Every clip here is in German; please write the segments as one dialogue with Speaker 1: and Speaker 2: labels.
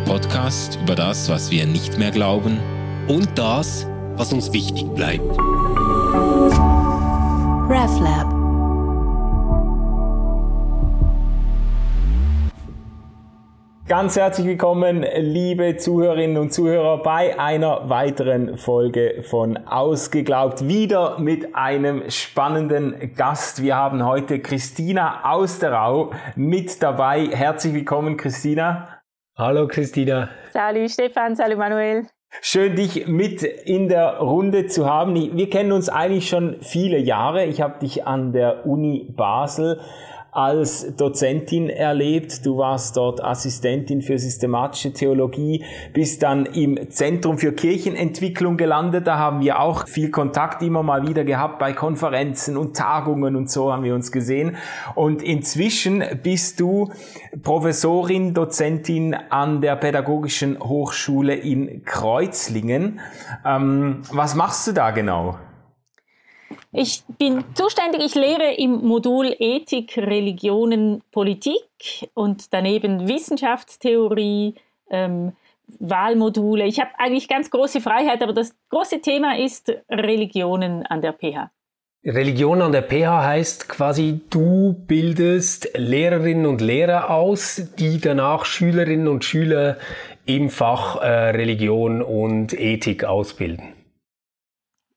Speaker 1: der Podcast über das, was wir nicht mehr glauben
Speaker 2: und das, was uns wichtig bleibt.
Speaker 3: RefLab
Speaker 4: Ganz herzlich willkommen, liebe Zuhörerinnen und Zuhörer, bei einer weiteren Folge von Ausgeglaubt. Wieder mit einem spannenden Gast. Wir haben heute Christina Austerau mit dabei. Herzlich willkommen, Christina.
Speaker 5: Hallo, Christina.
Speaker 6: Salut, Stefan. Salut, Manuel.
Speaker 4: Schön, dich mit in der Runde zu haben. Wir kennen uns eigentlich schon viele Jahre. Ich habe dich an der Uni Basel als Dozentin erlebt. Du warst dort Assistentin für systematische Theologie, bist dann im Zentrum für Kirchenentwicklung gelandet. Da haben wir auch viel Kontakt immer mal wieder gehabt bei Konferenzen und Tagungen und so haben wir uns gesehen. Und inzwischen bist du Professorin, Dozentin an der Pädagogischen Hochschule in Kreuzlingen. Ähm, was machst du da genau?
Speaker 6: Ich bin zuständig, ich lehre im Modul Ethik, Religionen, Politik und daneben Wissenschaftstheorie, ähm, Wahlmodule. Ich habe eigentlich ganz große Freiheit, aber das große Thema ist Religionen an der PH.
Speaker 5: Religion an der PH heißt quasi, du bildest Lehrerinnen und Lehrer aus, die danach Schülerinnen und Schüler im Fach äh, Religion und Ethik ausbilden.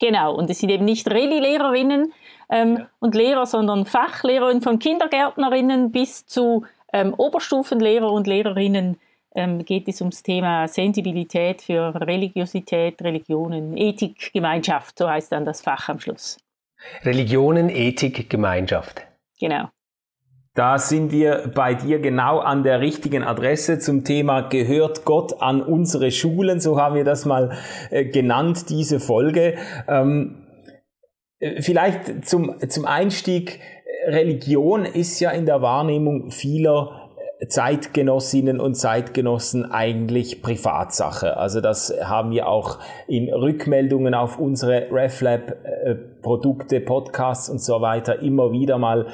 Speaker 6: Genau, und es sind eben nicht Reli-Lehrerinnen ähm, ja. und Lehrer, sondern Fachlehrerinnen von Kindergärtnerinnen bis zu ähm, Oberstufenlehrer und Lehrerinnen ähm, geht es ums Thema Sensibilität für Religiosität, Religionen, Ethik, Gemeinschaft, so heißt dann das Fach am Schluss.
Speaker 5: Religionen, Ethik, Gemeinschaft.
Speaker 6: Genau.
Speaker 4: Da sind wir bei dir genau an der richtigen Adresse zum Thema Gehört Gott an unsere Schulen? So haben wir das mal äh, genannt, diese Folge. Ähm, äh, vielleicht zum, zum Einstieg. Religion ist ja in der Wahrnehmung vieler Zeitgenossinnen und Zeitgenossen eigentlich Privatsache. Also das haben wir auch in Rückmeldungen auf unsere RefLab äh, Produkte, Podcasts und so weiter immer wieder mal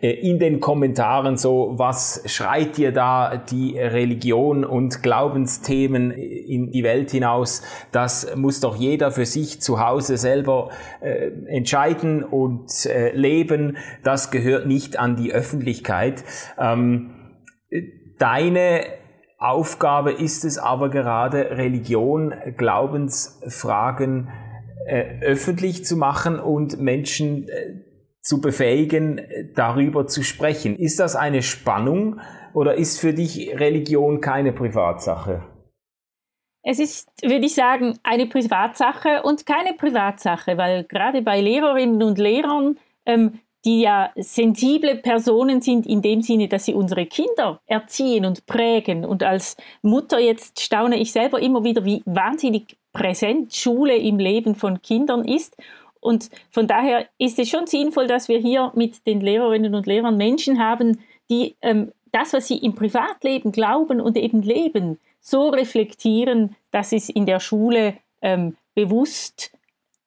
Speaker 4: äh, in den Kommentaren so, was schreit dir da die Religion und Glaubensthemen in die Welt hinaus? Das muss doch jeder für sich zu Hause selber äh, entscheiden und leben. Das gehört nicht an die Öffentlichkeit. Ähm, Deine Aufgabe ist es aber gerade, Religion, Glaubensfragen äh, öffentlich zu machen und Menschen äh, zu befähigen, darüber zu sprechen. Ist das eine Spannung oder ist für dich Religion keine Privatsache?
Speaker 6: Es ist, würde ich sagen, eine Privatsache und keine Privatsache, weil gerade bei Lehrerinnen und Lehrern ähm, die ja sensible Personen sind in dem Sinne, dass sie unsere Kinder erziehen und prägen. Und als Mutter jetzt staune ich selber immer wieder, wie wahnsinnig präsent Schule im Leben von Kindern ist. Und von daher ist es schon sinnvoll, dass wir hier mit den Lehrerinnen und Lehrern Menschen haben, die ähm, das, was sie im Privatleben glauben und eben leben, so reflektieren, dass es in der Schule ähm, bewusst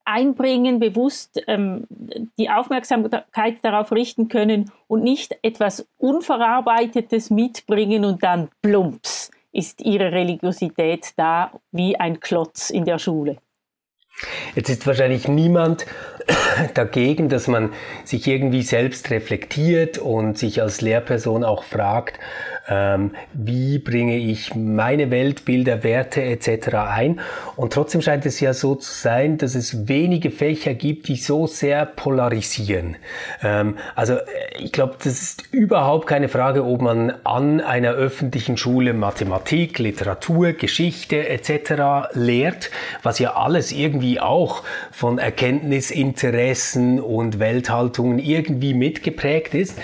Speaker 6: einbringen, bewusst ähm, die Aufmerksamkeit darauf richten können und nicht etwas Unverarbeitetes mitbringen und dann plumps ist ihre Religiosität da wie ein Klotz in der Schule.
Speaker 5: Jetzt ist wahrscheinlich niemand dagegen, dass man sich irgendwie selbst reflektiert und sich als Lehrperson auch fragt, ähm, wie bringe ich meine Weltbilder, Werte etc. ein. Und trotzdem scheint es ja so zu sein, dass es wenige Fächer gibt, die so sehr polarisieren. Ähm, also äh, ich glaube, das ist überhaupt keine Frage, ob man an einer öffentlichen Schule Mathematik, Literatur, Geschichte etc. lehrt, was ja alles irgendwie auch von Erkenntnisinteressen und Welthaltungen irgendwie mitgeprägt ist.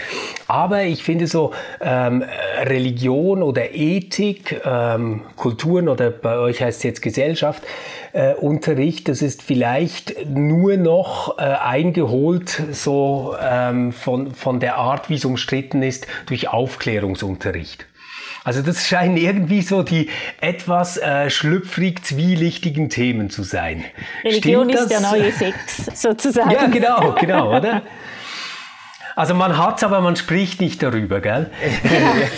Speaker 5: Aber ich finde so ähm, Religion oder Ethik, ähm, Kulturen oder bei euch heißt es jetzt Gesellschaft, äh, Unterricht, das ist vielleicht nur noch äh, eingeholt so ähm, von, von der Art, wie es umstritten ist, durch Aufklärungsunterricht. Also das scheinen irgendwie so die etwas äh, schlüpfrig zwielichtigen Themen zu sein.
Speaker 6: Religion ist der neue Sex sozusagen.
Speaker 5: Ja, genau, genau, oder? Also man hat es, aber man spricht nicht darüber, gell?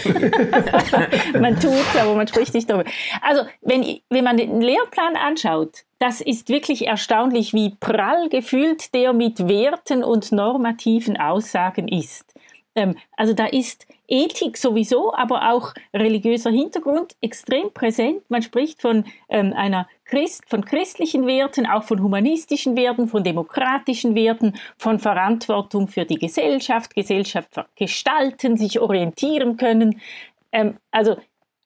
Speaker 6: man tut es, aber man spricht nicht darüber. Also wenn, wenn man den Lehrplan anschaut, das ist wirklich erstaunlich, wie prall gefühlt der mit Werten und normativen Aussagen ist. Ähm, also da ist Ethik sowieso, aber auch religiöser Hintergrund extrem präsent. Man spricht von ähm, einer Christ, von christlichen Werten, auch von humanistischen Werten, von demokratischen Werten, von Verantwortung für die Gesellschaft, Gesellschaft gestalten, sich orientieren können. Ähm, also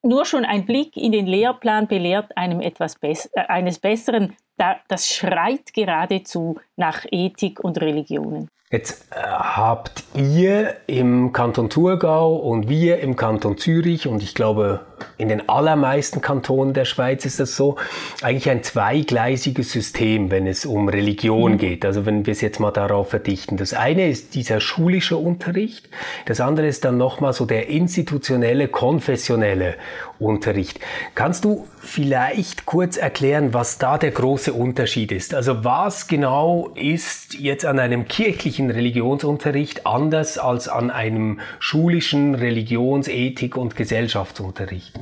Speaker 6: nur schon ein Blick in den Lehrplan belehrt einem etwas Bess äh, eines Besseren. Da, das schreit geradezu nach Ethik und Religionen.
Speaker 5: Jetzt äh, habt ihr im Kanton Thurgau und wir im Kanton Zürich und ich glaube in den allermeisten Kantonen der Schweiz ist das so, eigentlich ein zweigleisiges System, wenn es um Religion mhm. geht. Also wenn wir es jetzt mal darauf verdichten. Das eine ist dieser schulische Unterricht, das andere ist dann nochmal so der institutionelle, konfessionelle Unterricht. Kannst du vielleicht kurz erklären, was da der große Unterschied ist? Also was genau ist jetzt an einem kirchlichen Religionsunterricht anders als an einem schulischen Religions-, Ethik- und Gesellschaftsunterricht?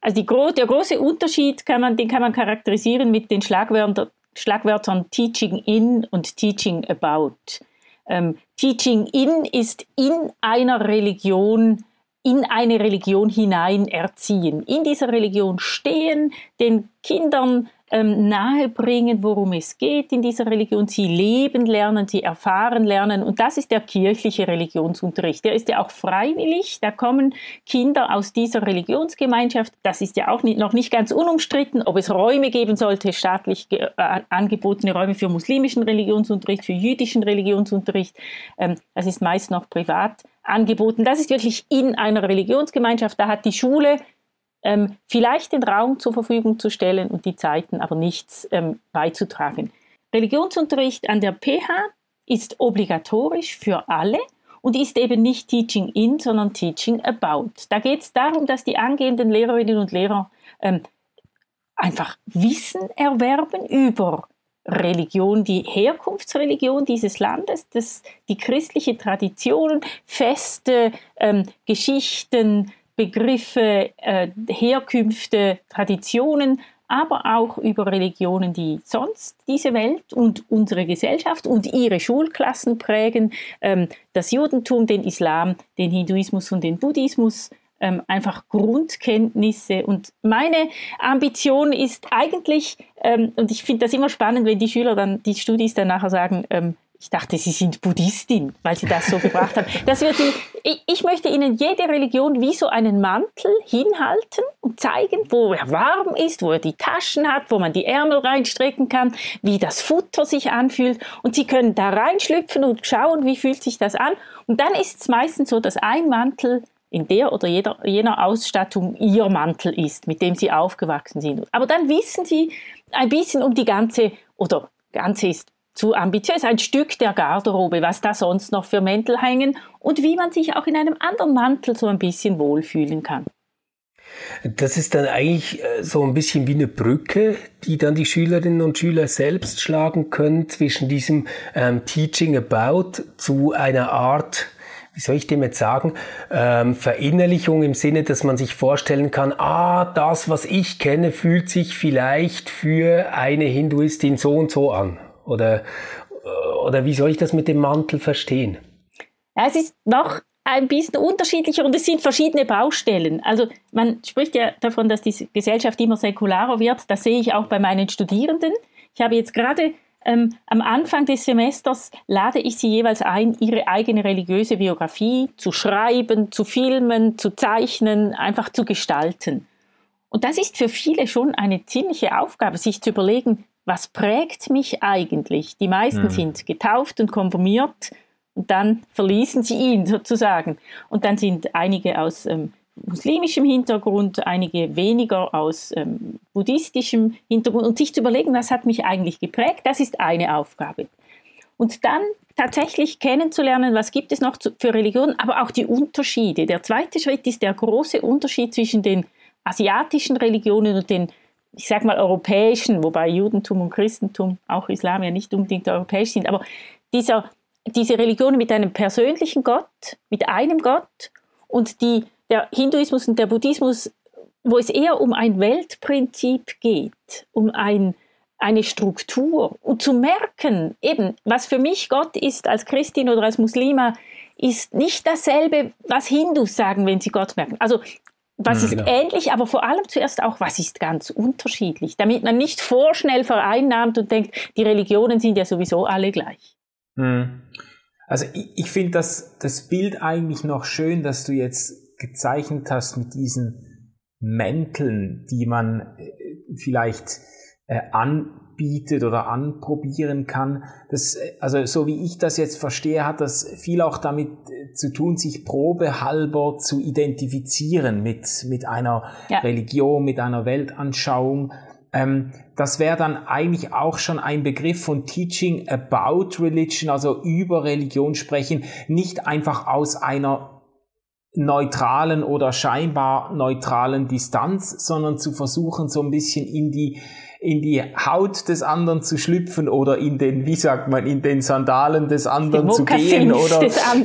Speaker 6: Also die, der große Unterschied, kann man, den kann man charakterisieren mit den Schlagwörtern, Schlagwörtern Teaching in und Teaching about. Ähm, Teaching in ist in einer Religion in eine Religion hinein erziehen, in dieser Religion stehen, den Kindern ähm, nahebringen, worum es geht in dieser Religion, sie leben lernen, sie erfahren lernen. Und das ist der kirchliche Religionsunterricht. Der ist ja auch freiwillig. Da kommen Kinder aus dieser Religionsgemeinschaft. Das ist ja auch nicht, noch nicht ganz unumstritten, ob es Räume geben sollte, staatlich äh, angebotene Räume für muslimischen Religionsunterricht, für jüdischen Religionsunterricht. Ähm, das ist meist noch privat angeboten. Das ist wirklich in einer Religionsgemeinschaft. Da hat die Schule ähm, vielleicht den Raum zur Verfügung zu stellen und die Zeiten, aber nichts ähm, beizutragen. Religionsunterricht an der PH ist obligatorisch für alle und ist eben nicht Teaching in, sondern Teaching about. Da geht es darum, dass die angehenden Lehrerinnen und Lehrer ähm, einfach Wissen erwerben über Religion, die Herkunftsreligion dieses Landes, das, die christliche Tradition, Feste, ähm, Geschichten, Begriffe, äh, Herkünfte, Traditionen, aber auch über Religionen, die sonst diese Welt und unsere Gesellschaft und ihre Schulklassen prägen, ähm, das Judentum, den Islam, den Hinduismus und den Buddhismus, ähm, einfach Grundkenntnisse. Und meine Ambition ist eigentlich, ähm, und ich finde das immer spannend, wenn die Schüler dann, die Studis dann nachher sagen, ähm, ich dachte, Sie sind Buddhistin, weil Sie das so gebracht haben. Das wird die, ich, ich, möchte Ihnen jede Religion wie so einen Mantel hinhalten und zeigen, wo er warm ist, wo er die Taschen hat, wo man die Ärmel reinstrecken kann, wie das Futter sich anfühlt. Und Sie können da reinschlüpfen und schauen, wie fühlt sich das an. Und dann ist es meistens so, dass ein Mantel in der oder jeder, jener Ausstattung Ihr Mantel ist, mit dem Sie aufgewachsen sind. Aber dann wissen Sie ein bisschen um die ganze, oder ganze ist zu ambitiös, ein Stück der Garderobe, was da sonst noch für Mäntel hängen und wie man sich auch in einem anderen Mantel so ein bisschen wohlfühlen kann.
Speaker 5: Das ist dann eigentlich äh, so ein bisschen wie eine Brücke, die dann die Schülerinnen und Schüler selbst schlagen können zwischen diesem ähm, Teaching About zu einer Art, wie soll ich dem jetzt sagen, ähm, Verinnerlichung im Sinne, dass man sich vorstellen kann, ah, das, was ich kenne, fühlt sich vielleicht für eine Hinduistin so und so an. Oder, oder wie soll ich das mit dem Mantel verstehen?
Speaker 6: Es ist noch ein bisschen unterschiedlicher und es sind verschiedene Baustellen. Also man spricht ja davon, dass die Gesellschaft immer säkularer wird. Das sehe ich auch bei meinen Studierenden. Ich habe jetzt gerade ähm, am Anfang des Semesters lade ich sie jeweils ein, ihre eigene religiöse Biografie zu schreiben, zu filmen, zu zeichnen, einfach zu gestalten. Und das ist für viele schon eine ziemliche Aufgabe, sich zu überlegen, was prägt mich eigentlich? Die meisten mhm. sind getauft und konformiert und dann verließen sie ihn sozusagen. Und dann sind einige aus ähm, muslimischem Hintergrund, einige weniger aus ähm, buddhistischem Hintergrund. Und sich zu überlegen, was hat mich eigentlich geprägt, das ist eine Aufgabe. Und dann tatsächlich kennenzulernen, was gibt es noch zu, für Religionen, aber auch die Unterschiede. Der zweite Schritt ist der große Unterschied zwischen den asiatischen Religionen und den ich sage mal, europäischen, wobei Judentum und Christentum, auch Islam ja nicht unbedingt europäisch sind, aber dieser diese Religionen mit einem persönlichen Gott, mit einem Gott und die, der Hinduismus und der Buddhismus, wo es eher um ein Weltprinzip geht, um ein, eine Struktur und zu merken, eben, was für mich Gott ist als Christin oder als Muslima, ist nicht dasselbe, was Hindus sagen, wenn sie Gott merken. Also was hm, ist genau. ähnlich, aber vor allem zuerst auch, was ist ganz unterschiedlich, damit man nicht vorschnell vereinnahmt und denkt, die Religionen sind ja sowieso alle gleich.
Speaker 4: Hm. Also ich, ich finde das, das Bild eigentlich noch schön, dass du jetzt gezeichnet hast mit diesen Mänteln, die man äh, vielleicht äh, anbietet oder anprobieren kann. Das, also so wie ich das jetzt verstehe, hat das viel auch damit äh, zu tun, sich probehalber zu identifizieren mit, mit einer ja. Religion, mit einer Weltanschauung. Ähm, das wäre dann eigentlich auch schon ein Begriff von Teaching about Religion, also über Religion sprechen, nicht einfach aus einer neutralen oder scheinbar neutralen Distanz, sondern zu versuchen, so ein bisschen in die in die Haut des anderen zu schlüpfen oder in den, wie sagt man, in den Sandalen des anderen zu gehen oder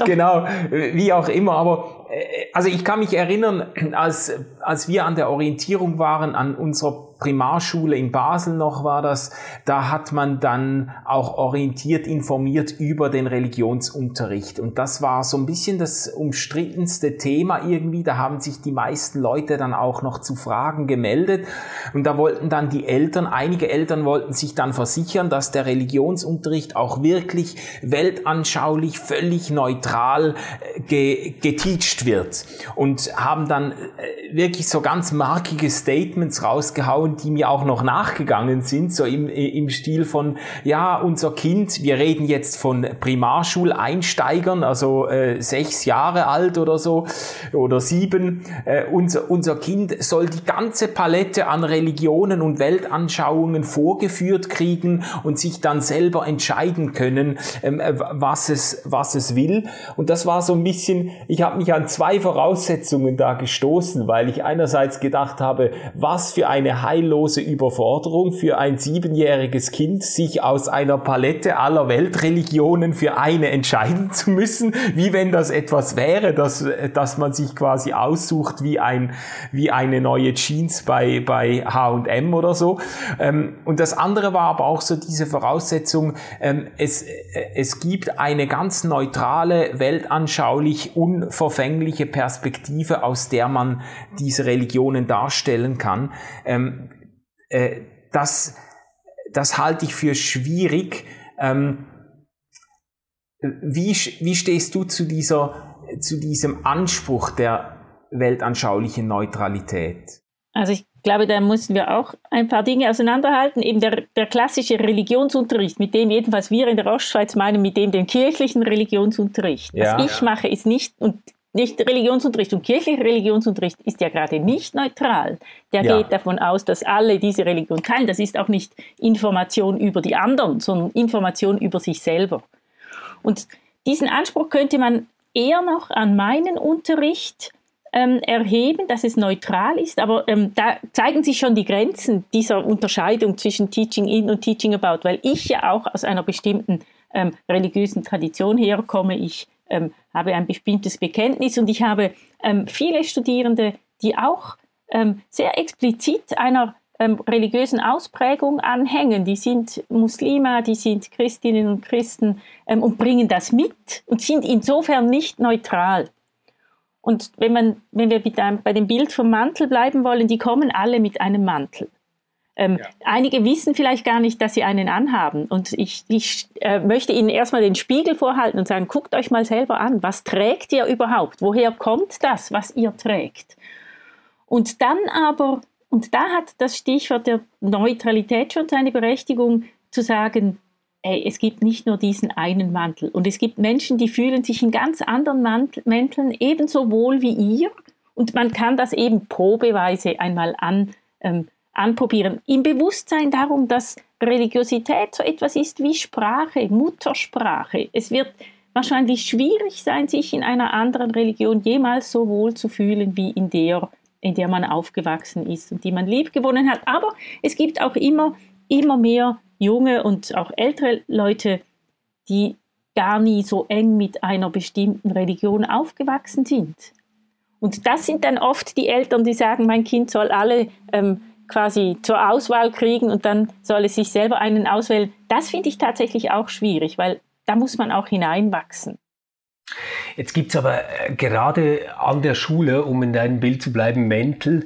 Speaker 4: genau, wie auch immer. Aber äh, also ich kann mich erinnern, als, als wir an der Orientierung waren, an unserer Primarschule in Basel noch war das, da hat man dann auch orientiert informiert über den Religionsunterricht. Und das war so ein bisschen das umstrittenste Thema irgendwie. Da haben sich die meisten Leute dann auch noch zu Fragen gemeldet. Und da wollten dann die Eltern, einige Eltern wollten sich dann versichern, dass der Religionsunterricht auch wirklich weltanschaulich, völlig neutral äh, ge geteacht wird. Und haben dann äh, wirklich so ganz markige Statements rausgehauen, Frauen, die mir auch noch nachgegangen sind, so im, im Stil von, ja, unser Kind, wir reden jetzt von Primarschuleinsteigern, also äh, sechs Jahre alt oder so, oder sieben, äh, unser, unser Kind soll die ganze Palette an Religionen und Weltanschauungen vorgeführt kriegen und sich dann selber entscheiden können, ähm, äh, was, es, was es will. Und das war so ein bisschen, ich habe mich an zwei Voraussetzungen da gestoßen, weil ich einerseits gedacht habe, was für eine Heil heillose Überforderung für ein siebenjähriges Kind, sich aus einer Palette aller Weltreligionen für eine entscheiden zu müssen, wie wenn das etwas wäre, dass, dass man sich quasi aussucht wie ein, wie eine neue Jeans bei, bei H&M oder so. Ähm, und das andere war aber auch so diese Voraussetzung, ähm, es, es gibt eine ganz neutrale, weltanschaulich unverfängliche Perspektive, aus der man diese Religionen darstellen kann. Ähm, äh, das, das halte ich für schwierig. Ähm, wie, wie stehst du zu, dieser, zu diesem Anspruch der weltanschaulichen Neutralität?
Speaker 6: Also ich glaube, da müssen wir auch ein paar Dinge auseinanderhalten. Eben der, der klassische Religionsunterricht, mit dem jedenfalls wir in der Ostschweiz meinen, mit dem den kirchlichen Religionsunterricht. Ja. Was ich mache, ist nicht, und nicht Religionsunterricht und kirchlicher Religionsunterricht ist ja gerade nicht neutral. Der ja. geht davon aus, dass alle diese Religion teilen. Das ist auch nicht Information über die anderen, sondern Information über sich selber. Und diesen Anspruch könnte man eher noch an meinen Unterricht ähm, erheben, dass es neutral ist, aber ähm, da zeigen sich schon die Grenzen dieser Unterscheidung zwischen Teaching in und Teaching about, weil ich ja auch aus einer bestimmten ähm, religiösen Tradition herkomme. Ich ähm, habe ein bestimmtes Bekenntnis und ich habe ähm, viele Studierende, die auch ähm, sehr explizit einer ähm, religiösen Ausprägung anhängen. Die sind Muslime, die sind Christinnen und Christen ähm, und bringen das mit und sind insofern nicht neutral. Und wenn, man, wenn wir bei dem Bild vom Mantel bleiben wollen, die kommen alle mit einem Mantel. Ähm, ja. Einige wissen vielleicht gar nicht, dass sie einen anhaben. Und ich, ich äh, möchte Ihnen erstmal den Spiegel vorhalten und sagen, guckt euch mal selber an, was trägt ihr überhaupt? Woher kommt das, was ihr trägt? Und dann aber, und da hat das Stichwort der Neutralität schon seine Berechtigung, zu sagen, ey, es gibt nicht nur diesen einen Mantel. Und es gibt Menschen, die fühlen sich in ganz anderen Mantel, Mänteln ebenso wohl wie ihr. Und man kann das eben probeweise einmal an, ähm, anprobieren. Im Bewusstsein darum, dass Religiosität so etwas ist wie Sprache, Muttersprache. Es wird wahrscheinlich schwierig sein, sich in einer anderen Religion jemals so wohl zu fühlen wie in der, in der man aufgewachsen ist und die man liebgewonnen hat. Aber es gibt auch immer, immer mehr junge und auch ältere Leute, die gar nie so eng mit einer bestimmten Religion aufgewachsen sind. Und das sind dann oft die Eltern, die sagen, mein Kind soll alle ähm, quasi zur Auswahl kriegen und dann soll es sich selber einen auswählen. Das finde ich tatsächlich auch schwierig, weil da muss man auch hineinwachsen.
Speaker 5: Jetzt gibt es aber äh, gerade an der Schule, um in deinem Bild zu bleiben, Mäntel,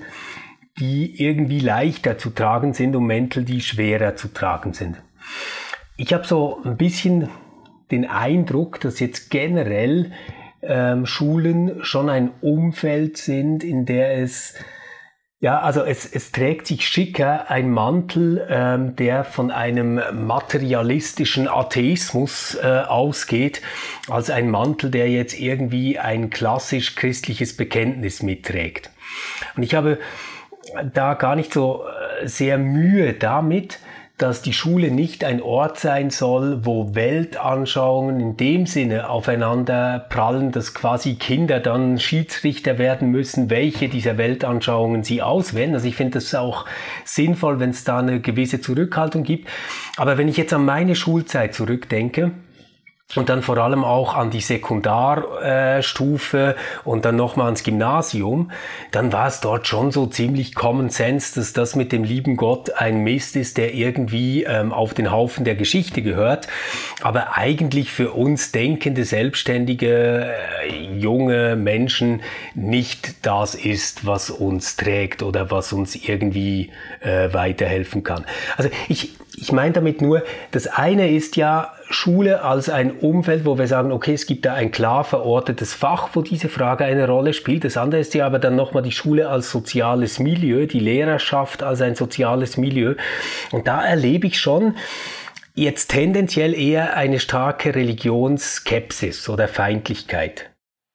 Speaker 5: die irgendwie leichter zu tragen sind und Mäntel, die schwerer zu tragen sind. Ich habe so ein bisschen den Eindruck, dass jetzt generell ähm, Schulen schon ein Umfeld sind, in der es ja, also es, es trägt sich schicker ein Mantel, ähm, der von einem materialistischen Atheismus äh, ausgeht, als ein Mantel, der jetzt irgendwie ein klassisch christliches Bekenntnis mitträgt. Und ich habe da gar nicht so äh, sehr Mühe damit, dass die Schule nicht ein Ort sein soll, wo Weltanschauungen in dem Sinne aufeinander prallen, dass quasi Kinder dann Schiedsrichter werden müssen, welche dieser Weltanschauungen sie auswählen. Also ich finde das auch sinnvoll, wenn es da eine gewisse Zurückhaltung gibt. Aber wenn ich jetzt an meine Schulzeit zurückdenke, und dann vor allem auch an die Sekundarstufe und dann nochmal ans Gymnasium, dann war es dort schon so ziemlich Common Sense, dass das mit dem lieben Gott ein Mist ist, der irgendwie ähm, auf den Haufen der Geschichte gehört, aber eigentlich für uns denkende, selbstständige, äh, junge Menschen nicht das ist, was uns trägt oder was uns irgendwie äh, weiterhelfen kann. Also ich, ich meine damit nur, das eine ist ja Schule als ein Umfeld, wo wir sagen, okay, es gibt da ein klar verortetes Fach, wo diese Frage eine Rolle spielt. Das andere ist ja aber dann nochmal die Schule als soziales Milieu, die Lehrerschaft als ein soziales Milieu. Und da erlebe ich schon, jetzt tendenziell eher eine starke Religionsskepsis oder Feindlichkeit.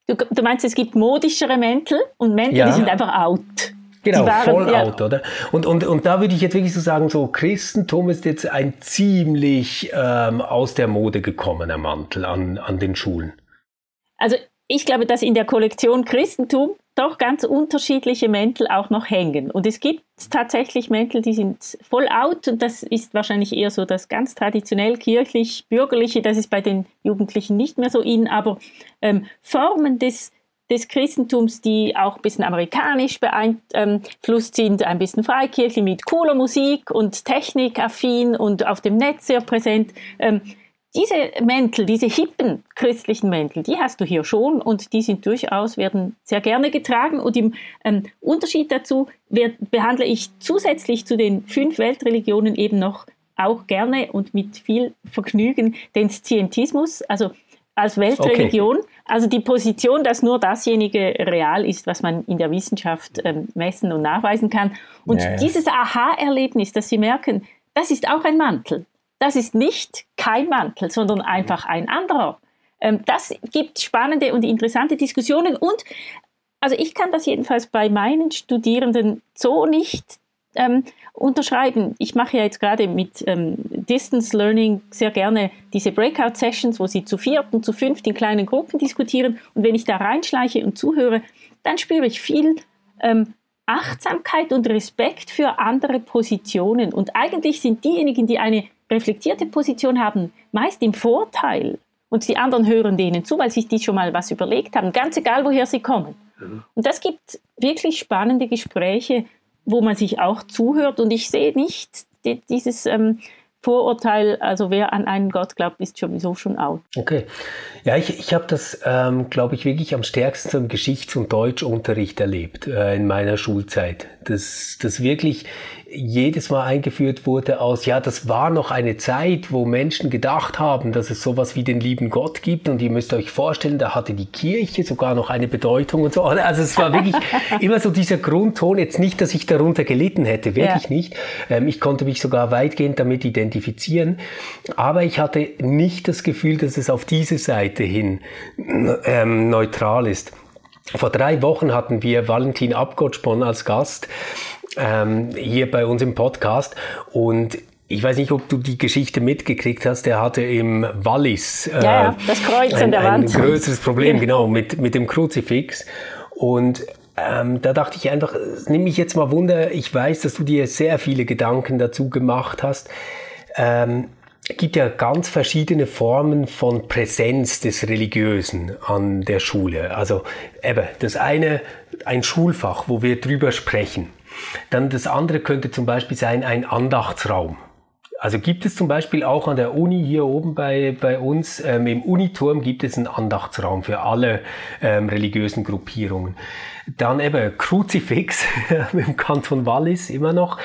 Speaker 6: Du, du meinst, es gibt modischere Mäntel und Mäntel, ja. die sind einfach out.
Speaker 5: Genau, waren, voll ja. out, oder? Und, und, und da würde ich jetzt wirklich so sagen, so Christentum ist jetzt ein ziemlich ähm, aus der Mode gekommener Mantel an, an den Schulen.
Speaker 6: Also ich glaube, dass in der Kollektion Christentum doch ganz unterschiedliche Mäntel auch noch hängen. Und es gibt tatsächlich Mäntel, die sind voll out und das ist wahrscheinlich eher so das ganz traditionell kirchlich-bürgerliche, das ist bei den Jugendlichen nicht mehr so in, aber ähm, Formen des des Christentums, die auch ein bisschen amerikanisch beeinflusst sind, ein bisschen freikirchlich mit cooler Musik und technikaffin und auf dem Netz sehr präsent. Ähm, diese Mäntel, diese hippen christlichen Mäntel, die hast du hier schon und die sind durchaus, werden sehr gerne getragen. Und im ähm, Unterschied dazu behandle ich zusätzlich zu den fünf Weltreligionen eben noch auch gerne und mit viel Vergnügen den Scientismus, also als Weltreligion. Okay. Also die Position, dass nur dasjenige real ist, was man in der Wissenschaft ähm, messen und nachweisen kann. Und ja, ja. dieses Aha-Erlebnis, dass Sie merken, das ist auch ein Mantel. Das ist nicht kein Mantel, sondern einfach ein anderer. Ähm, das gibt spannende und interessante Diskussionen und also ich kann das jedenfalls bei meinen Studierenden so nicht ähm, unterschreiben. Ich mache ja jetzt gerade mit ähm, Distance Learning sehr gerne diese Breakout-Sessions, wo sie zu viert und zu fünft in kleinen Gruppen diskutieren. Und wenn ich da reinschleiche und zuhöre, dann spüre ich viel ähm, Achtsamkeit und Respekt für andere Positionen. Und eigentlich sind diejenigen, die eine reflektierte Position haben, meist im Vorteil. Und die anderen hören denen zu, weil sich die schon mal was überlegt haben, ganz egal, woher sie kommen. Mhm. Und das gibt wirklich spannende Gespräche, wo man sich auch zuhört. Und ich sehe nicht dieses ähm, Vorurteil, also wer an einen Gott glaubt, ist sowieso schon out.
Speaker 5: Okay. Ja, ich, ich habe das, ähm, glaube ich, wirklich am stärksten im Geschichts- und Deutschunterricht erlebt äh, in meiner Schulzeit. Dass das wirklich jedes Mal eingeführt wurde aus, ja, das war noch eine Zeit, wo Menschen gedacht haben, dass es sowas wie den lieben Gott gibt und ihr müsst euch vorstellen, da hatte die Kirche sogar noch eine Bedeutung und so. Also es war wirklich immer so dieser Grundton, jetzt nicht, dass ich darunter gelitten hätte, wirklich ja. nicht. Ähm, ich konnte mich sogar weitgehend damit identifizieren, aber ich hatte nicht das Gefühl, dass es auf diese Seite hin ähm, neutral ist. Vor drei Wochen hatten wir Valentin Abgottspon als Gast ähm, hier bei uns im Podcast und ich weiß nicht, ob du die Geschichte mitgekriegt hast. Der hatte im Wallis
Speaker 6: äh, ja, das Kreuz
Speaker 5: ein,
Speaker 6: an der Wand.
Speaker 5: ein größeres Problem, ja. genau, mit, mit dem Kruzifix. Und ähm, da dachte ich einfach, nimm mich jetzt mal Wunder. Ich weiß, dass du dir sehr viele Gedanken dazu gemacht hast. Ähm, gibt ja ganz verschiedene Formen von Präsenz des Religiösen an der Schule. Also eben das eine, ein Schulfach, wo wir drüber sprechen. Dann das andere könnte zum Beispiel sein ein Andachtsraum. Also gibt es zum Beispiel auch an der Uni hier oben bei, bei uns, ähm, im Uniturm gibt es einen Andachtsraum für alle ähm, religiösen Gruppierungen. Dann eben Kruzifix im Kanton Wallis immer noch.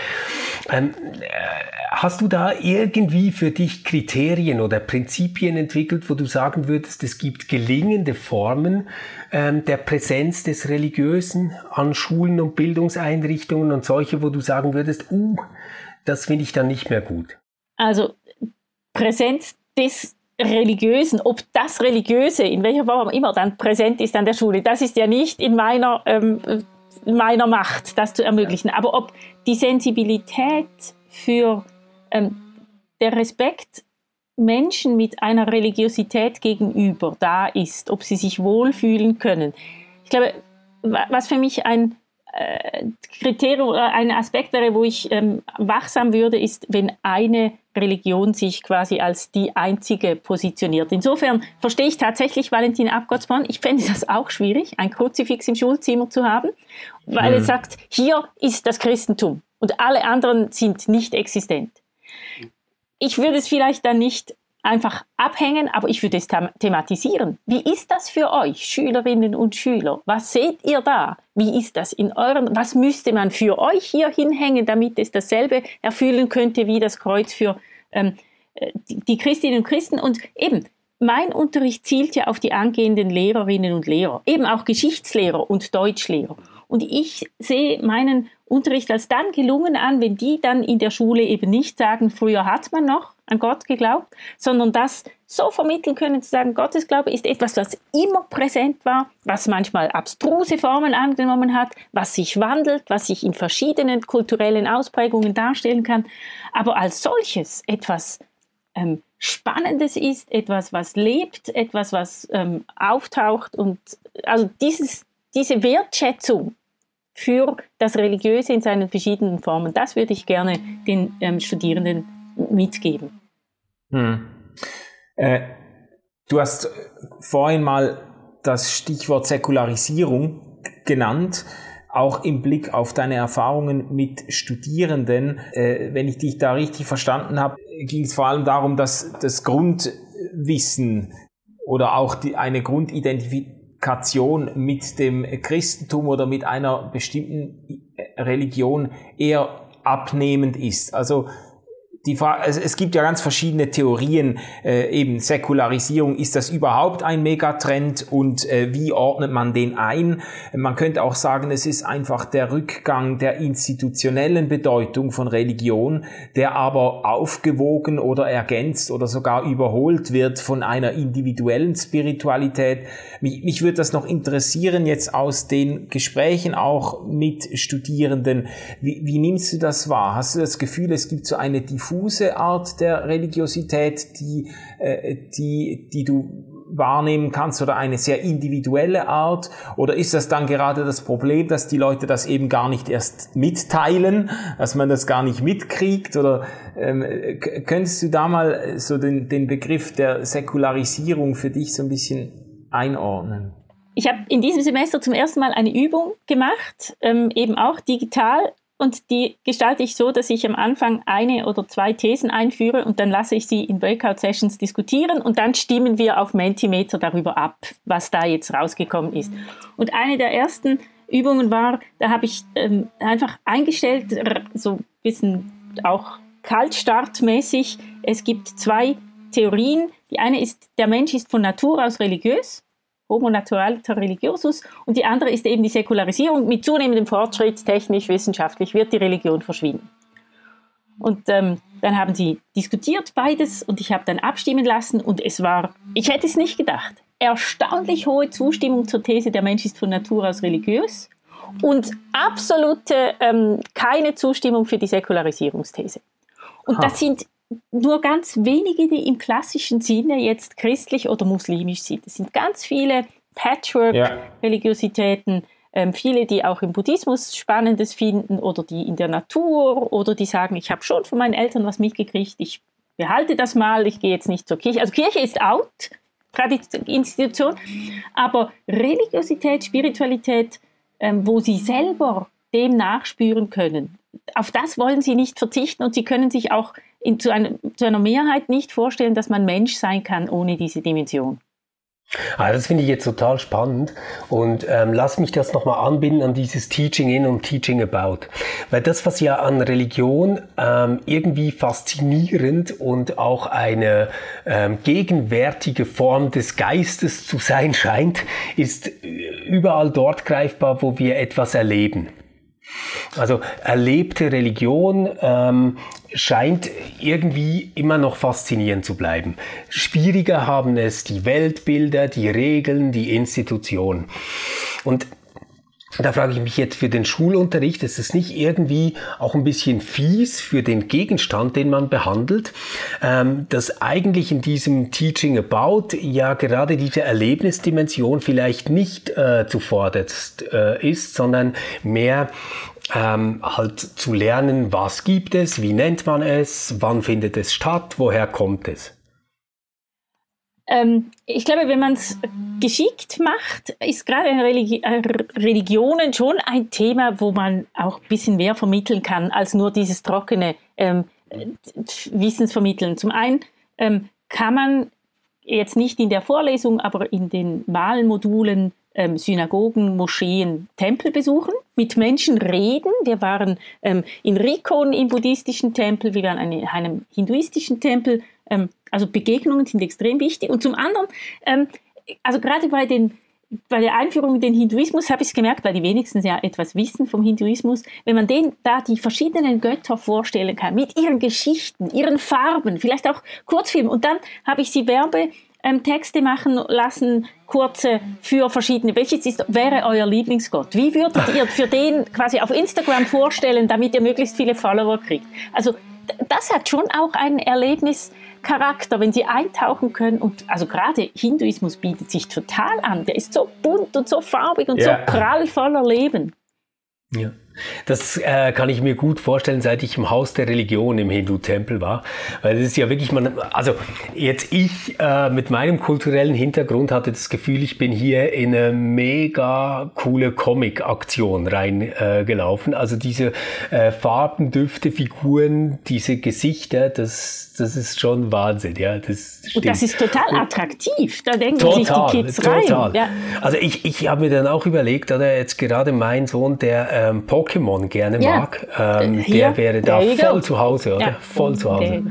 Speaker 5: Ähm, äh, hast du da irgendwie für dich Kriterien oder Prinzipien entwickelt, wo du sagen würdest, es gibt gelingende Formen ähm, der Präsenz des Religiösen an Schulen und Bildungseinrichtungen und solche, wo du sagen würdest, uh, das finde ich dann nicht mehr gut?
Speaker 6: Also Präsenz des Religiösen, ob das Religiöse, in welcher Form immer dann präsent ist an der Schule, das ist ja nicht in meiner, ähm, meiner Macht, das zu ermöglichen. Aber ob die Sensibilität für ähm, der Respekt Menschen mit einer Religiosität gegenüber da ist, ob sie sich wohlfühlen können. Ich glaube, was für mich ein äh, Kriterium oder ein Aspekt wäre, wo ich ähm, wachsam würde, ist, wenn eine Religion sich quasi als die einzige positioniert. Insofern verstehe ich tatsächlich Valentin Abgottsmann. Ich fände das auch schwierig, ein Kruzifix im Schulzimmer zu haben, weil mhm. es sagt, hier ist das Christentum und alle anderen sind nicht existent. Ich würde es vielleicht dann nicht einfach abhängen, aber ich würde es thematisieren. Wie ist das für euch, Schülerinnen und Schüler? Was seht ihr da? Wie ist das in euren, was müsste man für euch hier hinhängen, damit es dasselbe erfüllen könnte wie das Kreuz für ähm, äh, die, die Christinnen und Christen? Und eben, mein Unterricht zielt ja auf die angehenden Lehrerinnen und Lehrer, eben auch Geschichtslehrer und Deutschlehrer. Und ich sehe meinen Unterricht als dann gelungen an, wenn die dann in der Schule eben nicht sagen, früher hat man noch an Gott geglaubt, sondern das so vermitteln können, zu sagen, Gottesglaube ist etwas, was immer präsent war, was manchmal abstruse Formen angenommen hat, was sich wandelt, was sich in verschiedenen kulturellen Ausprägungen darstellen kann, aber als solches etwas ähm, Spannendes ist, etwas, was lebt, etwas, was ähm, auftaucht und also dieses, diese Wertschätzung für das Religiöse in seinen verschiedenen Formen. Das würde ich gerne den ähm, Studierenden mitgeben. Hm.
Speaker 4: Äh, du hast vorhin mal das Stichwort Säkularisierung genannt auch im Blick auf deine Erfahrungen mit Studierenden. Äh, wenn ich dich da richtig verstanden habe, ging es vor allem darum, dass das Grundwissen oder auch die, eine Grundidentifikation Identifikation mit dem Christentum oder mit einer bestimmten Religion eher abnehmend ist. Also die Frage, es, es gibt ja ganz verschiedene Theorien, äh, eben Säkularisierung, ist das überhaupt ein Megatrend und äh, wie ordnet man den ein? Man könnte auch sagen, es ist einfach der Rückgang der institutionellen Bedeutung von Religion, der aber aufgewogen oder ergänzt oder sogar überholt wird von einer individuellen Spiritualität. Mich, mich würde das noch interessieren, jetzt aus den Gesprächen auch mit Studierenden. Wie, wie nimmst du das wahr? Hast du das Gefühl, es gibt so eine diffuse diffuse Art der Religiosität, die, äh, die, die du wahrnehmen kannst oder eine sehr individuelle Art? Oder ist das dann gerade das Problem, dass die Leute das eben gar nicht erst mitteilen, dass man das gar nicht mitkriegt? Oder ähm, könntest du da mal so den, den Begriff der Säkularisierung für dich so ein bisschen einordnen?
Speaker 6: Ich habe in diesem Semester zum ersten Mal eine Übung gemacht, ähm, eben auch digital, und die gestalte ich so, dass ich am Anfang eine oder zwei Thesen einführe und dann lasse ich sie in Breakout-Sessions diskutieren und dann stimmen wir auf Mentimeter darüber ab, was da jetzt rausgekommen ist. Und eine der ersten Übungen war, da habe ich ähm, einfach eingestellt, so ein bisschen auch kaltstartmäßig, es gibt zwei Theorien. Die eine ist, der Mensch ist von Natur aus religiös Homo naturaliter religiosus und die andere ist eben die Säkularisierung. Mit zunehmendem Fortschritt, technisch, wissenschaftlich, wird die Religion verschwinden. Und ähm, dann haben sie diskutiert beides und ich habe dann abstimmen lassen und es war, ich hätte es nicht gedacht, erstaunlich hohe Zustimmung zur These, der Mensch ist von Natur aus religiös und absolute ähm, keine Zustimmung für die Säkularisierungsthese. Und das sind nur ganz wenige, die im klassischen Sinne jetzt christlich oder muslimisch sind. Es sind ganz viele Patchwork-Religiositäten, ähm, viele, die auch im Buddhismus Spannendes finden oder die in der Natur oder die sagen, ich habe schon von meinen Eltern was mitgekriegt, ich behalte das mal, ich gehe jetzt nicht zur Kirche. Also Kirche ist out, Institution, aber Religiosität, Spiritualität, ähm, wo sie selber dem nachspüren können, auf das wollen sie nicht verzichten und sie können sich auch in, zu, einer, zu einer Mehrheit nicht vorstellen, dass man Mensch sein kann ohne diese Dimension.
Speaker 5: Ah, das finde ich jetzt total spannend und ähm, lass mich das nochmal anbinden an dieses Teaching in und Teaching about. Weil das, was ja an Religion ähm, irgendwie faszinierend und auch eine ähm, gegenwärtige Form des Geistes zu sein scheint, ist überall dort greifbar, wo wir etwas erleben. Also erlebte Religion ähm, scheint irgendwie immer noch faszinierend zu bleiben. Schwieriger haben es die Weltbilder, die Regeln, die Institutionen. Und da frage ich mich jetzt für den Schulunterricht, ist es nicht irgendwie auch ein bisschen fies für den Gegenstand, den man behandelt, ähm, dass eigentlich in diesem Teaching About ja gerade diese Erlebnisdimension vielleicht nicht äh, zuvorderst äh, ist, sondern mehr ähm, halt zu lernen, was gibt es, wie nennt man es, wann findet es statt, woher kommt es.
Speaker 6: Ähm, ich glaube, wenn man es geschickt macht, ist gerade in Religi äh, Religionen schon ein Thema, wo man auch ein bisschen mehr vermitteln kann als nur dieses trockene ähm, Wissensvermitteln. Zum einen ähm, kann man jetzt nicht in der Vorlesung, aber in den Wahlmodulen ähm, Synagogen, Moscheen, Tempel besuchen, mit Menschen reden. Wir waren ähm, in Rikon im buddhistischen Tempel, wir waren in einem hinduistischen Tempel. Ähm, also Begegnungen sind extrem wichtig. Und zum anderen, ähm, also gerade bei den bei der Einführung in den Hinduismus habe ich es gemerkt, weil die wenigsten ja etwas wissen vom Hinduismus, wenn man denen da die verschiedenen Götter vorstellen kann, mit ihren Geschichten, ihren Farben, vielleicht auch Kurzfilmen. Und dann habe ich sie Werbe ähm, Texte machen lassen, kurze für verschiedene. Welches ist, wäre euer Lieblingsgott? Wie würdet ihr für den quasi auf Instagram vorstellen, damit ihr möglichst viele Follower kriegt? Also das hat schon auch einen Erlebnischarakter, wenn sie eintauchen können. Und also gerade Hinduismus bietet sich total an. Der ist so bunt und so farbig und ja. so prall voller Leben.
Speaker 5: Ja. Das äh, kann ich mir gut vorstellen, seit ich im Haus der Religion im Hindu-Tempel war. Weil das ist ja wirklich, man, also jetzt ich äh, mit meinem kulturellen Hintergrund hatte das Gefühl, ich bin hier in eine mega coole Comic-Aktion reingelaufen. Äh, also diese äh, Farben, Düfte, Figuren, diese Gesichter, das, das ist schon Wahnsinn. Ja,
Speaker 6: das stimmt. Und das ist total attraktiv. Da denken total, sich die Kids rein. Total. Ja.
Speaker 5: Also ich, ich habe mir dann auch überlegt, oder jetzt gerade mein Sohn, der ähm, Pokémon gerne ja. mag, ähm, Hier, der wäre da voll zu Hause, oder? Ja. Voll zu Hause.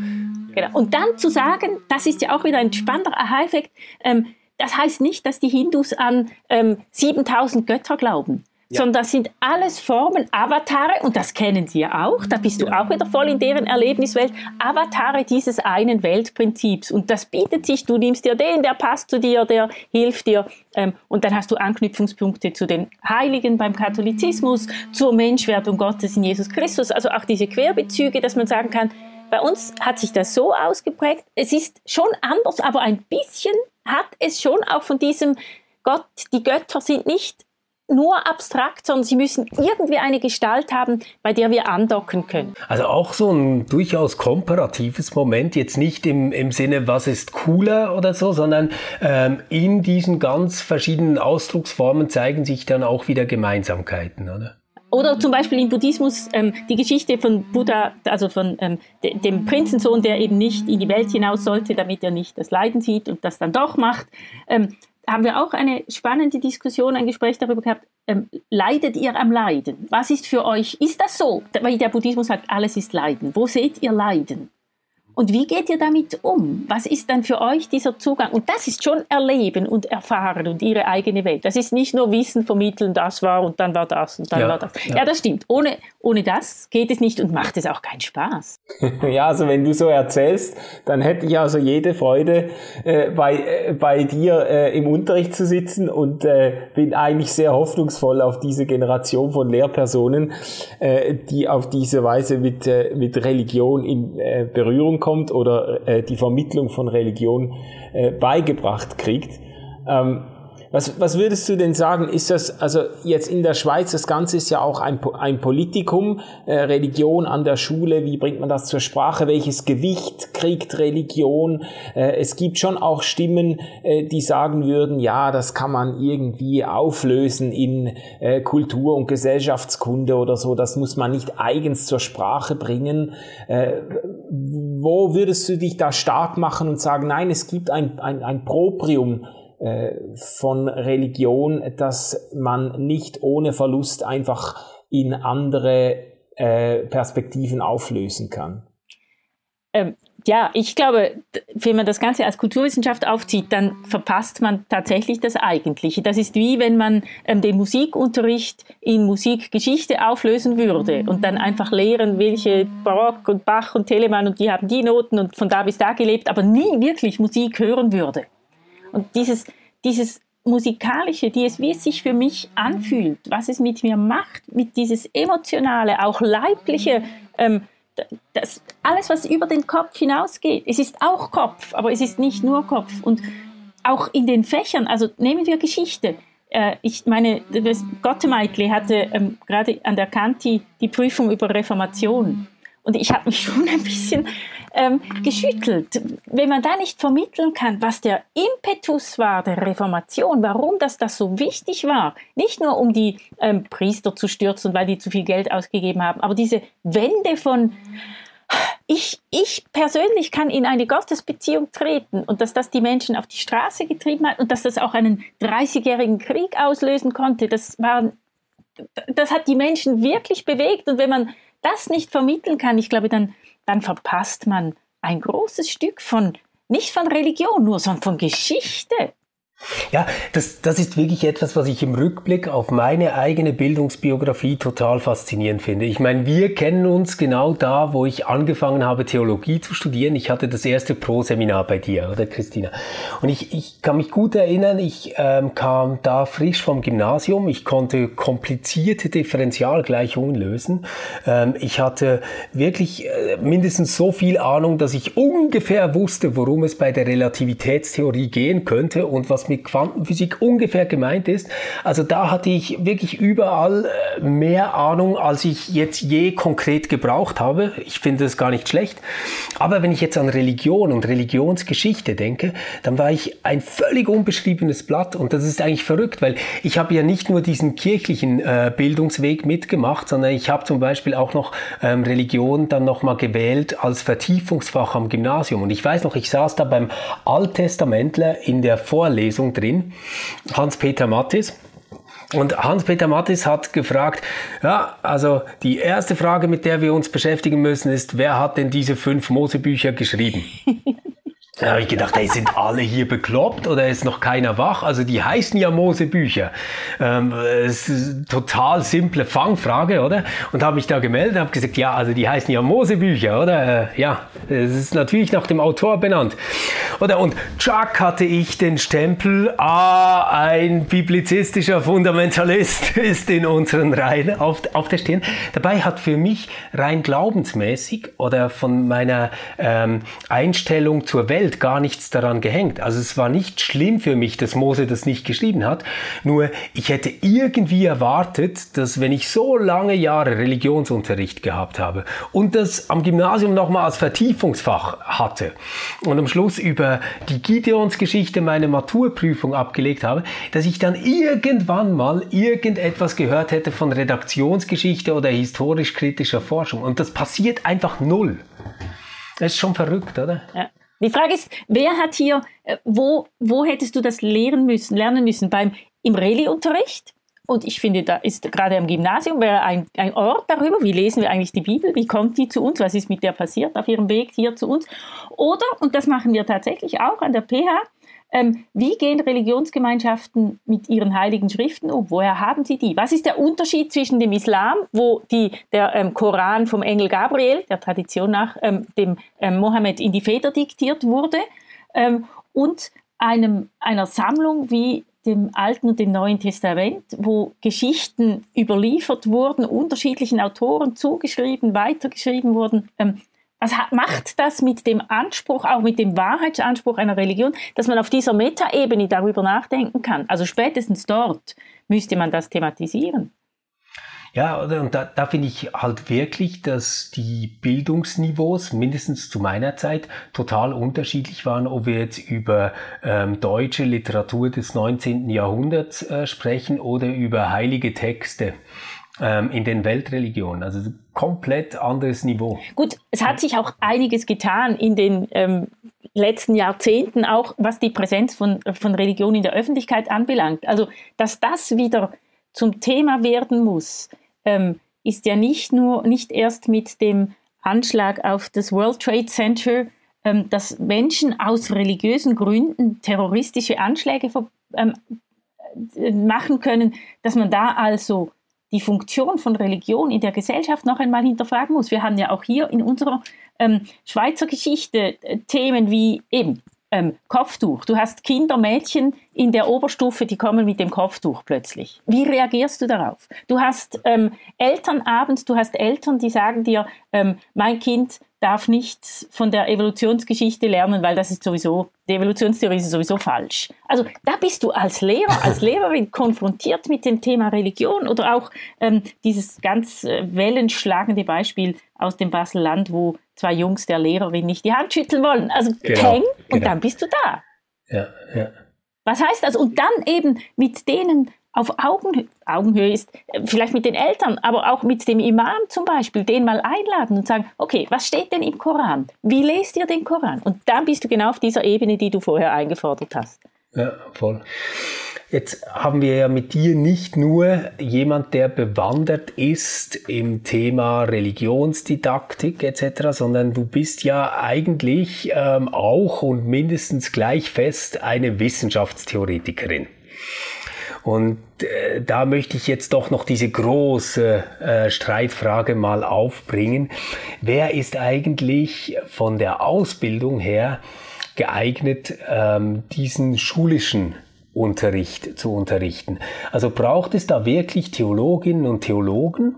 Speaker 6: Genau. Und dann zu sagen, das ist ja auch wieder ein spannender Aha-Effekt, ähm, das heißt nicht, dass die Hindus an ähm, 7000 Götter glauben ja. sondern das sind alles Formen, Avatare, und das kennen Sie ja auch, da bist du auch wieder voll in deren Erlebniswelt, Avatare dieses einen Weltprinzips. Und das bietet sich, du nimmst dir den, der passt zu dir, der hilft dir, ähm, und dann hast du Anknüpfungspunkte zu den Heiligen beim Katholizismus, zur Menschwerdung Gottes in Jesus Christus, also auch diese Querbezüge, dass man sagen kann, bei uns hat sich das so ausgeprägt, es ist schon anders, aber ein bisschen hat es schon auch von diesem Gott, die Götter sind nicht nur abstrakt, sondern sie müssen irgendwie eine Gestalt haben, bei der wir andocken können.
Speaker 5: Also auch so ein durchaus komparatives Moment, jetzt nicht im, im Sinne, was ist cooler oder so, sondern ähm, in diesen ganz verschiedenen Ausdrucksformen zeigen sich dann auch wieder Gemeinsamkeiten, oder?
Speaker 6: Oder zum Beispiel im Buddhismus ähm, die Geschichte von Buddha, also von ähm, de, dem Prinzensohn, der eben nicht in die Welt hinaus sollte, damit er nicht das Leiden sieht und das dann doch macht. Ähm, haben wir auch eine spannende Diskussion, ein Gespräch darüber gehabt, ähm, leidet ihr am Leiden? Was ist für euch, ist das so? Weil der Buddhismus sagt, alles ist Leiden. Wo seht ihr Leiden? Und wie geht ihr damit um? Was ist dann für euch dieser Zugang? Und das ist schon Erleben und Erfahren und ihre eigene Welt. Das ist nicht nur Wissen vermitteln, das war und dann war das und dann ja, war das. Ja. ja, das stimmt. Ohne, ohne das geht es nicht und macht es auch keinen Spaß.
Speaker 4: ja, also wenn du so erzählst, dann hätte ich also jede Freude, äh, bei, äh, bei dir äh, im Unterricht zu sitzen und äh, bin eigentlich sehr hoffnungsvoll auf diese Generation von Lehrpersonen, äh, die auf diese Weise mit, äh, mit Religion in äh, Berührung kommt oder äh, die Vermittlung von Religion äh, beigebracht kriegt. Ähm, Was, was würdest du denn sagen? Ist das, also jetzt in der Schweiz, das Ganze ist ja auch ein, ein Politikum, äh, Religion an der Schule, wie bringt man das zur Sprache? Welches Gewicht kriegt Religion? Äh, es gibt schon auch Stimmen, äh, die sagen würden, ja, das kann man irgendwie auflösen in äh, Kultur- und Gesellschaftskunde oder so, das muss man nicht eigens zur Sprache bringen. Äh, wo würdest du dich da stark machen und sagen, nein, es gibt ein, ein, ein Proprium, von Religion, dass man nicht ohne Verlust einfach in andere äh, Perspektiven auflösen kann.
Speaker 6: Ähm, ja, ich glaube, wenn man das Ganze als Kulturwissenschaft aufzieht, dann verpasst man tatsächlich das Eigentliche. Das ist wie wenn man ähm, den Musikunterricht in Musikgeschichte auflösen würde und dann einfach lehren, welche Barock und Bach und Telemann und die haben die Noten und von da bis da gelebt, aber nie wirklich Musik hören würde. Und dieses, dieses musikalische, die es, wie es sich für mich anfühlt, was es mit mir macht, mit dieses emotionale, auch leibliche, ähm, das, alles, was über den Kopf hinausgeht. Es ist auch Kopf, aber es ist nicht nur Kopf. Und auch in den Fächern, also nehmen wir Geschichte. Äh, ich meine, Gottemeitli hatte ähm, gerade an der Kanti die Prüfung über Reformation. Und ich habe mich schon ein bisschen ähm, geschüttelt. Wenn man da nicht vermitteln kann, was der Impetus war der Reformation, warum das, das so wichtig war, nicht nur um die ähm, Priester zu stürzen, weil die zu viel Geld ausgegeben haben, aber diese Wende von ich, ich persönlich kann in eine Gottesbeziehung treten und dass das die Menschen auf die Straße getrieben hat und dass das auch einen 30-jährigen Krieg auslösen konnte, das war, das hat die Menschen wirklich bewegt und wenn man das nicht vermitteln kann, ich glaube, dann, dann verpasst man ein großes Stück von, nicht von Religion nur, sondern von Geschichte.
Speaker 5: Ja, das, das ist wirklich etwas, was ich im Rückblick auf meine eigene Bildungsbiografie total faszinierend finde. Ich meine, wir kennen uns genau da, wo ich angefangen habe, Theologie zu studieren. Ich hatte das erste Pro-Seminar bei dir, oder Christina? Und ich, ich kann mich gut erinnern, ich ähm, kam da frisch vom Gymnasium. Ich konnte komplizierte Differentialgleichungen lösen. Ähm, ich hatte wirklich äh, mindestens so viel Ahnung, dass ich ungefähr wusste, worum es bei der Relativitätstheorie gehen könnte und was mit Quantenphysik ungefähr gemeint ist. Also da hatte ich wirklich überall äh, mehr Ahnung, als ich jetzt je konkret gebraucht habe. Ich finde das gar nicht schlecht. Aber wenn ich jetzt an Religion und Religionsgeschichte denke, dann war ich ein völlig unbeschriebenes Blatt und das ist eigentlich verrückt, weil ich habe ja nicht nur diesen kirchlichen äh, Bildungsweg mitgemacht, sondern ich habe zum Beispiel auch noch ähm, Religion dann nochmal gewählt als Vertiefungsfach am Gymnasium. Und ich weiß noch, ich saß da beim Alttestamentler in der Vorlesung Lesung drin, Hans-Peter Mattis. Und Hans-Peter Mattis hat gefragt, ja, also die erste Frage, mit der wir uns beschäftigen müssen, ist, wer hat denn diese fünf Mosebücher geschrieben? Da habe ich gedacht, hey, sind alle hier bekloppt oder ist noch keiner wach? Also die heißen ja Mosebücher. Ähm, es ist total simple Fangfrage, oder? Und habe mich da gemeldet, habe gesagt, ja, also die heißen ja Mosebücher, oder? Äh, ja, es ist natürlich nach dem Autor benannt. Oder und Chuck hatte ich den Stempel, ah, ein biblizistischer Fundamentalist ist in unseren Reihen auf, auf der Stirn. Dabei hat für mich rein glaubensmäßig oder von meiner ähm, Einstellung zur Welt Welt gar nichts daran gehängt. Also es war nicht schlimm für mich, dass Mose das nicht geschrieben hat. Nur ich hätte irgendwie erwartet, dass wenn ich so lange Jahre Religionsunterricht gehabt habe und das am Gymnasium nochmal als Vertiefungsfach hatte und am Schluss über die Gideons-Geschichte meine Maturprüfung abgelegt habe, dass ich dann irgendwann mal irgendetwas gehört hätte von Redaktionsgeschichte oder historisch-kritischer Forschung. Und das passiert einfach null. Das ist schon verrückt, oder?
Speaker 6: Ja. Die Frage ist, wer hat hier, äh, wo, wo hättest du das lernen müssen, lernen müssen? Beim, Im Reli-Unterricht? Und ich finde, da ist gerade am Gymnasium wäre ein, ein Ort darüber, wie lesen wir eigentlich die Bibel, wie kommt die zu uns, was ist mit der passiert auf ihrem Weg hier zu uns. Oder, und das machen wir tatsächlich auch an der PH, ähm, wie gehen Religionsgemeinschaften mit ihren heiligen Schriften um? Woher haben sie die? Was ist der Unterschied zwischen dem Islam, wo die, der ähm, Koran vom Engel Gabriel, der Tradition nach ähm, dem ähm, Mohammed in die Feder diktiert wurde, ähm, und einem, einer Sammlung wie dem Alten und dem Neuen Testament, wo Geschichten überliefert wurden, unterschiedlichen Autoren zugeschrieben, weitergeschrieben wurden. Was macht das mit dem Anspruch, auch mit dem Wahrheitsanspruch einer Religion, dass man auf dieser Metaebene darüber nachdenken kann? Also spätestens dort müsste man das thematisieren.
Speaker 5: Ja, und da, da finde ich halt wirklich, dass die Bildungsniveaus, mindestens zu meiner Zeit, total unterschiedlich waren, ob wir jetzt über ähm, deutsche Literatur des 19. Jahrhunderts äh, sprechen oder über heilige Texte in den Weltreligionen. Also komplett anderes Niveau.
Speaker 6: Gut, es hat sich auch einiges getan in den ähm, letzten Jahrzehnten, auch was die Präsenz von, von Religion in der Öffentlichkeit anbelangt. Also, dass das wieder zum Thema werden muss, ähm, ist ja nicht nur, nicht erst mit dem Anschlag auf das World Trade Center, ähm, dass Menschen aus religiösen Gründen terroristische Anschläge ähm, äh, machen können, dass man da also die Funktion von Religion in der Gesellschaft noch einmal hinterfragen muss. Wir haben ja auch hier in unserer ähm, Schweizer Geschichte äh, Themen wie eben ähm, Kopftuch. Du hast Kinder, Mädchen in der Oberstufe, die kommen mit dem Kopftuch plötzlich. Wie reagierst du darauf? Du hast ähm, Elternabend, du hast Eltern, die sagen dir, ähm, mein Kind darf nichts von der Evolutionsgeschichte lernen, weil das ist sowieso, die Evolutionstheorie ist sowieso falsch. Also da bist du als Lehrer, als Lehrerin konfrontiert mit dem Thema Religion oder auch ähm, dieses ganz äh, wellenschlagende Beispiel aus dem Basel-Land, wo zwei Jungs der Lehrerin nicht die Hand schütteln wollen. Also genau, Peng und genau. dann bist du da.
Speaker 5: Ja, ja.
Speaker 6: Was heißt das? Und dann eben mit denen auf Augenhöhe, Augenhöhe ist, äh, vielleicht mit den Eltern, aber auch mit dem Imam zum Beispiel, den mal einladen und sagen, okay, was steht denn im Koran? Wie lest ihr den Koran? Und dann bist du genau auf dieser Ebene, die du vorher eingefordert hast.
Speaker 5: Ja, voll. Jetzt haben wir ja mit dir nicht nur jemand, der bewandert ist im Thema Religionsdidaktik etc., sondern du bist ja eigentlich ähm, auch und mindestens gleich fest eine Wissenschaftstheoretikerin. Und äh, da möchte ich jetzt doch noch diese große äh, Streitfrage mal aufbringen. Wer ist eigentlich von der Ausbildung her geeignet, ähm, diesen schulischen Unterricht zu unterrichten? Also braucht es da wirklich Theologinnen und Theologen?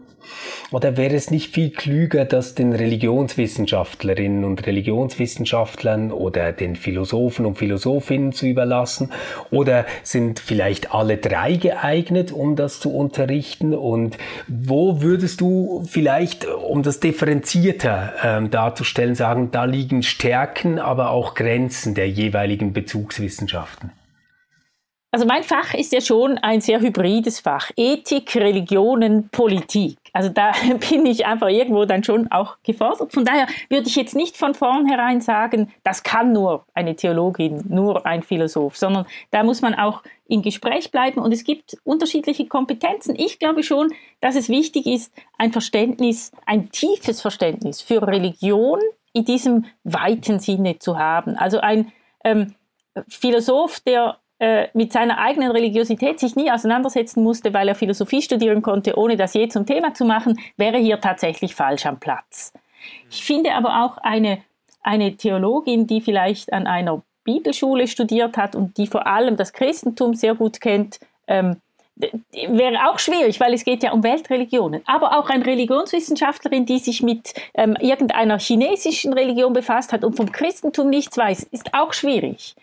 Speaker 5: Oder wäre es nicht viel klüger, das den Religionswissenschaftlerinnen und Religionswissenschaftlern oder den Philosophen und Philosophinnen zu überlassen? Oder sind vielleicht alle drei geeignet, um das zu unterrichten? Und wo würdest du vielleicht, um das differenzierter ähm, darzustellen, sagen, da liegen Stärken, aber auch Grenzen der jeweiligen Bezugswissenschaften?
Speaker 6: Also mein Fach ist ja schon ein sehr hybrides Fach. Ethik, Religionen, Politik. Also da bin ich einfach irgendwo dann schon auch gefordert. Von daher würde ich jetzt nicht von vornherein sagen, das kann nur eine Theologin, nur ein Philosoph, sondern da muss man auch im Gespräch bleiben und es gibt unterschiedliche Kompetenzen. Ich glaube schon, dass es wichtig ist, ein Verständnis, ein tiefes Verständnis für Religion in diesem weiten Sinne zu haben. Also ein ähm, Philosoph, der äh, mit seiner eigenen Religiosität sich nie auseinandersetzen musste, weil er Philosophie studieren konnte, ohne das je zum Thema zu machen, wäre hier tatsächlich falsch am Platz. Ich finde aber auch eine, eine Theologin, die vielleicht an einer Bibelschule studiert hat und die vor allem das Christentum sehr gut kennt, ähm, wäre auch schwierig, weil es geht ja um Weltreligionen. Aber auch eine Religionswissenschaftlerin, die sich mit ähm, irgendeiner chinesischen Religion befasst hat und vom Christentum nichts weiß, ist auch schwierig.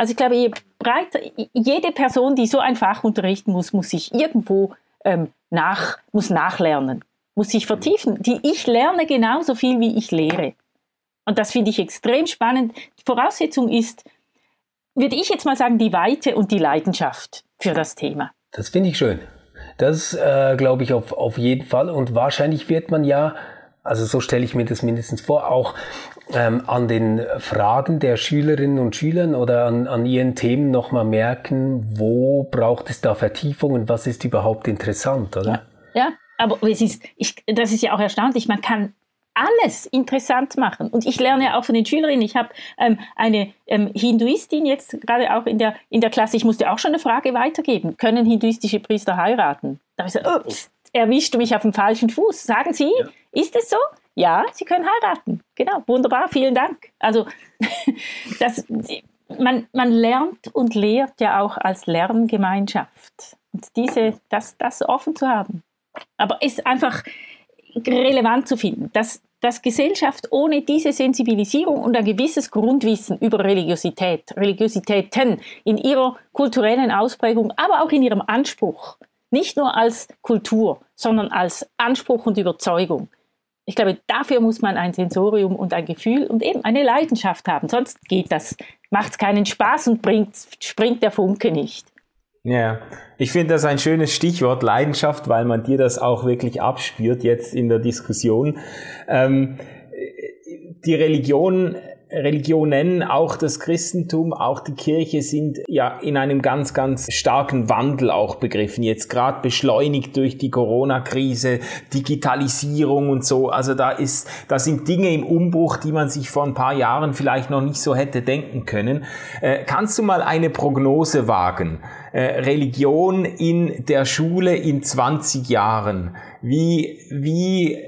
Speaker 6: Also ich glaube, je breiter, jede Person, die so ein Fach unterrichten muss, muss sich irgendwo ähm, nach, muss nachlernen, muss sich vertiefen. Die, ich lerne genauso viel, wie ich lehre. Und das finde ich extrem spannend. Die Voraussetzung ist, würde ich jetzt mal sagen, die Weite und die Leidenschaft für das Thema.
Speaker 5: Das finde ich schön. Das äh, glaube ich auf, auf jeden Fall. Und wahrscheinlich wird man ja, also so stelle ich mir das mindestens vor, auch ähm, an den Fragen der Schülerinnen und Schülern oder an, an ihren Themen nochmal merken, wo braucht es da Vertiefungen, was ist überhaupt interessant, oder?
Speaker 6: Ja, ja aber es ist, ich, das ist ja auch erstaunlich, man kann alles interessant machen. Und ich lerne ja auch von den Schülerinnen. Ich habe ähm, eine ähm, Hinduistin jetzt gerade auch in der, in der Klasse. Ich musste auch schon eine Frage weitergeben. Können hinduistische Priester heiraten? Da habe ich gesagt, ups, erwischt du mich auf dem falschen Fuß. Sagen Sie, ja. ist es so? ja, Sie können heiraten. Genau, wunderbar, vielen Dank. Also das, man, man lernt und lehrt ja auch als Lerngemeinschaft. Und diese, das, das offen zu haben. Aber ist einfach relevant zu finden. Das dass Gesellschaft ohne diese Sensibilisierung und ein gewisses Grundwissen über Religiosität, Religiositäten in ihrer kulturellen Ausprägung, aber auch in ihrem Anspruch, nicht nur als Kultur, sondern als Anspruch und Überzeugung. Ich glaube, dafür muss man ein Sensorium und ein Gefühl und eben eine Leidenschaft haben. Sonst geht das, macht keinen Spaß und bringt, springt der Funke nicht.
Speaker 4: Ja, ich finde das ein schönes Stichwort Leidenschaft, weil man dir das auch wirklich abspürt jetzt in der Diskussion. Ähm, die Religion Religionen, auch das Christentum, auch die Kirche sind ja in einem ganz, ganz starken Wandel auch begriffen. Jetzt gerade beschleunigt durch die Corona-Krise, Digitalisierung und so. Also da ist, da sind Dinge im Umbruch, die man sich vor ein paar Jahren vielleicht noch nicht so hätte denken können. Äh, kannst du mal eine Prognose wagen? Äh, Religion in der Schule in 20 Jahren. Wie, wie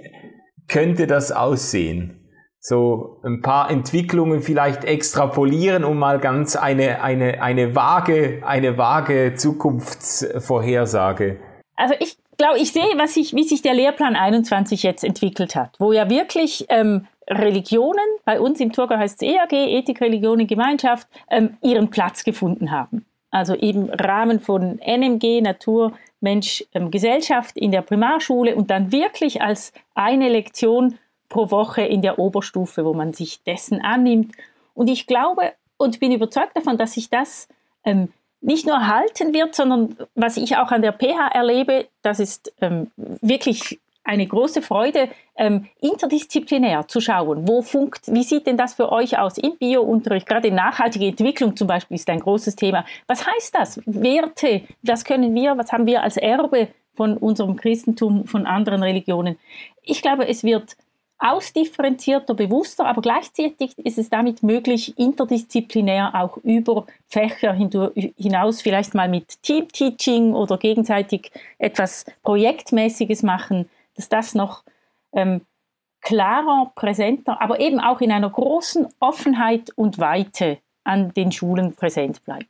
Speaker 4: könnte das aussehen? So ein paar Entwicklungen vielleicht extrapolieren, um mal ganz eine, eine, eine vage, eine vage Zukunftsvorhersage?
Speaker 6: Also ich glaube, ich sehe, was sich, wie sich der Lehrplan 21 jetzt entwickelt hat, wo ja wirklich ähm, Religionen, bei uns im Thurgau heißt es EAG, Ethik, Religionen, Gemeinschaft, ähm, ihren Platz gefunden haben. Also im Rahmen von NMG, Natur, Mensch, ähm, Gesellschaft in der Primarschule und dann wirklich als eine Lektion pro Woche in der Oberstufe, wo man sich dessen annimmt. Und ich glaube und bin überzeugt davon, dass sich das ähm, nicht nur halten wird, sondern was ich auch an der PH erlebe, das ist ähm, wirklich eine große Freude, ähm, interdisziplinär zu schauen. Wo funkt, wie sieht denn das für euch aus im Biounterricht? Gerade nachhaltige Entwicklung zum Beispiel ist ein großes Thema. Was heißt das? Werte, was können wir, was haben wir als Erbe von unserem Christentum, von anderen Religionen? Ich glaube, es wird ausdifferenzierter, bewusster, aber gleichzeitig ist es damit möglich, interdisziplinär auch über Fächer hinaus vielleicht mal mit Team-Teaching oder gegenseitig etwas Projektmäßiges machen, dass das noch ähm, klarer, präsenter, aber eben auch in einer großen Offenheit und Weite an den Schulen präsent bleibt.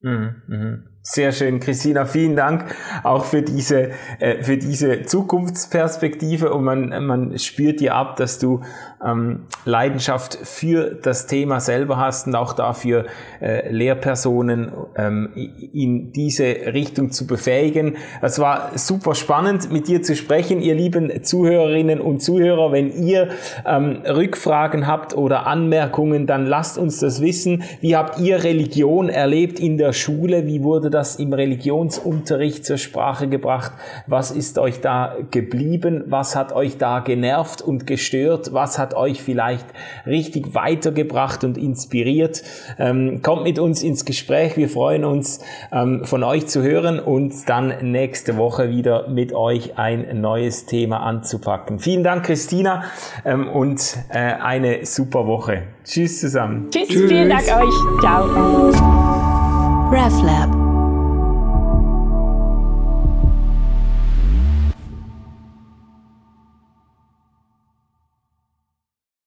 Speaker 4: Mhm, mhm. Sehr schön, Christina. Vielen Dank auch für diese, äh, für diese Zukunftsperspektive und man, man spürt dir ab, dass du ähm, Leidenschaft für das Thema selber hast und auch dafür äh, Lehrpersonen ähm, in diese Richtung zu befähigen. Es war super spannend, mit dir zu sprechen, ihr lieben Zuhörerinnen und Zuhörer. Wenn ihr ähm, Rückfragen habt oder Anmerkungen, dann lasst uns das wissen. Wie habt ihr Religion erlebt in der Schule? Wie wurde das im Religionsunterricht zur Sprache gebracht? Was ist euch da geblieben? Was hat euch da genervt und gestört? Was hat euch vielleicht richtig weitergebracht und inspiriert? Ähm, kommt mit uns ins Gespräch. Wir freuen uns, ähm, von euch zu hören und dann nächste Woche wieder mit euch ein neues Thema anzupacken. Vielen Dank, Christina, ähm, und äh, eine super Woche. Tschüss zusammen.
Speaker 6: Tschüss, Tschüss. vielen Dank euch. Ciao. RefLab